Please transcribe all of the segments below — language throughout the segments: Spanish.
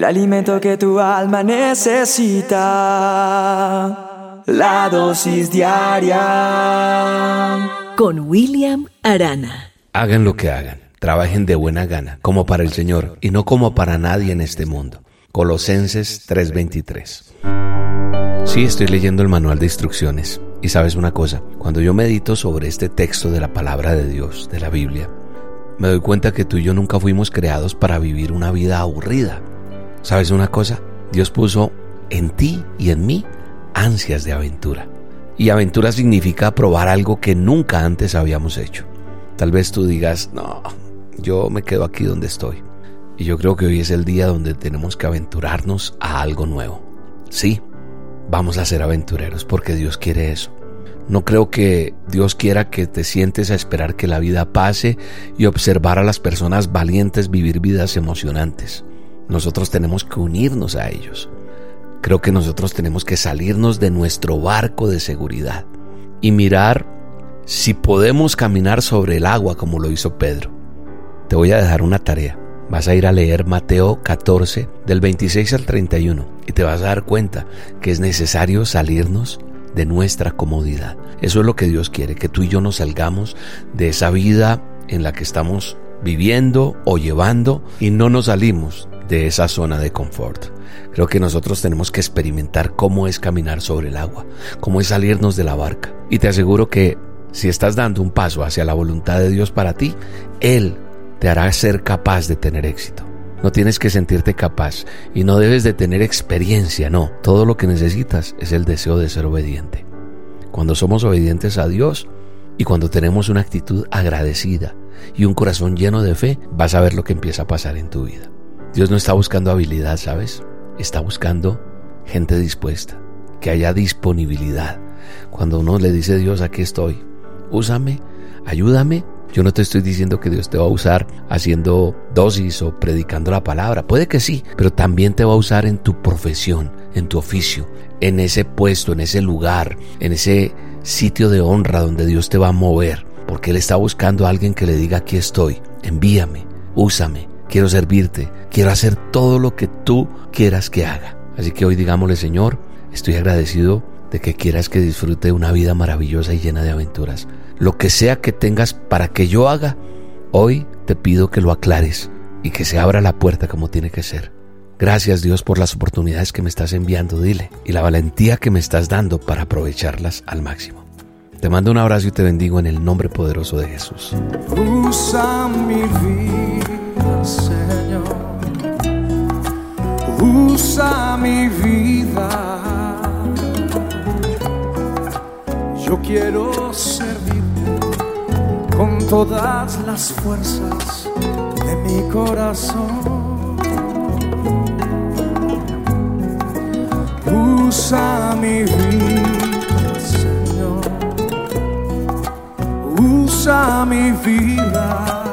el alimento que tu alma necesita. La dosis diaria con William Arana. Hagan lo que hagan, trabajen de buena gana, como para el Señor y no como para nadie en este mundo. Colosenses 3:23. Sí, estoy leyendo el manual de instrucciones. Y sabes una cosa, cuando yo medito sobre este texto de la palabra de Dios, de la Biblia, me doy cuenta que tú y yo nunca fuimos creados para vivir una vida aburrida. ¿Sabes una cosa? Dios puso en ti y en mí ansias de aventura. Y aventura significa probar algo que nunca antes habíamos hecho. Tal vez tú digas, no, yo me quedo aquí donde estoy. Y yo creo que hoy es el día donde tenemos que aventurarnos a algo nuevo. Sí, vamos a ser aventureros porque Dios quiere eso. No creo que Dios quiera que te sientes a esperar que la vida pase y observar a las personas valientes vivir vidas emocionantes. Nosotros tenemos que unirnos a ellos. Creo que nosotros tenemos que salirnos de nuestro barco de seguridad y mirar si podemos caminar sobre el agua como lo hizo Pedro. Te voy a dejar una tarea. Vas a ir a leer Mateo 14 del 26 al 31 y te vas a dar cuenta que es necesario salirnos de nuestra comodidad. Eso es lo que Dios quiere, que tú y yo nos salgamos de esa vida en la que estamos viviendo o llevando y no nos salimos de esa zona de confort. Creo que nosotros tenemos que experimentar cómo es caminar sobre el agua, cómo es salirnos de la barca. Y te aseguro que si estás dando un paso hacia la voluntad de Dios para ti, Él te hará ser capaz de tener éxito. No tienes que sentirte capaz y no debes de tener experiencia, no. Todo lo que necesitas es el deseo de ser obediente. Cuando somos obedientes a Dios y cuando tenemos una actitud agradecida y un corazón lleno de fe, vas a ver lo que empieza a pasar en tu vida. Dios no está buscando habilidad, ¿sabes? Está buscando gente dispuesta, que haya disponibilidad. Cuando uno le dice a Dios, aquí estoy, úsame, ayúdame, yo no te estoy diciendo que Dios te va a usar haciendo dosis o predicando la palabra. Puede que sí, pero también te va a usar en tu profesión, en tu oficio, en ese puesto, en ese lugar, en ese sitio de honra donde Dios te va a mover. Porque Él está buscando a alguien que le diga, aquí estoy, envíame, úsame, quiero servirte, quiero hacer todo lo que tú quieras que haga. Así que hoy digámosle, Señor, estoy agradecido de que quieras que disfrute una vida maravillosa y llena de aventuras. Lo que sea que tengas para que yo haga, hoy te pido que lo aclares y que se abra la puerta como tiene que ser. Gracias Dios por las oportunidades que me estás enviando, dile, y la valentía que me estás dando para aprovecharlas al máximo. Te mando un abrazo y te bendigo en el nombre poderoso de Jesús. Usa mi vida, Usa mi vida. Yo quiero servirte con todas las fuerzas de mi corazón. Usa mi vida, Señor. Usa mi vida.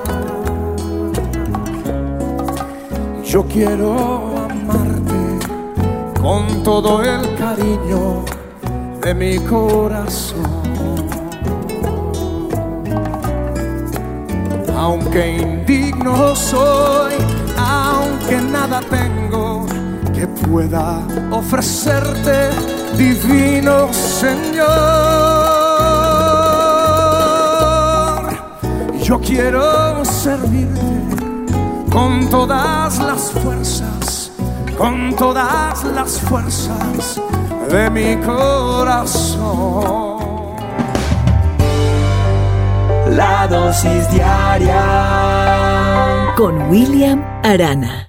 Yo quiero con todo el cariño de mi corazón. Aunque indigno soy, aunque nada tengo que pueda ofrecerte, divino Señor. Yo quiero servirte con todas las fuerzas, con todas las fuerzas de mi corazón. La dosis diaria con William Arana.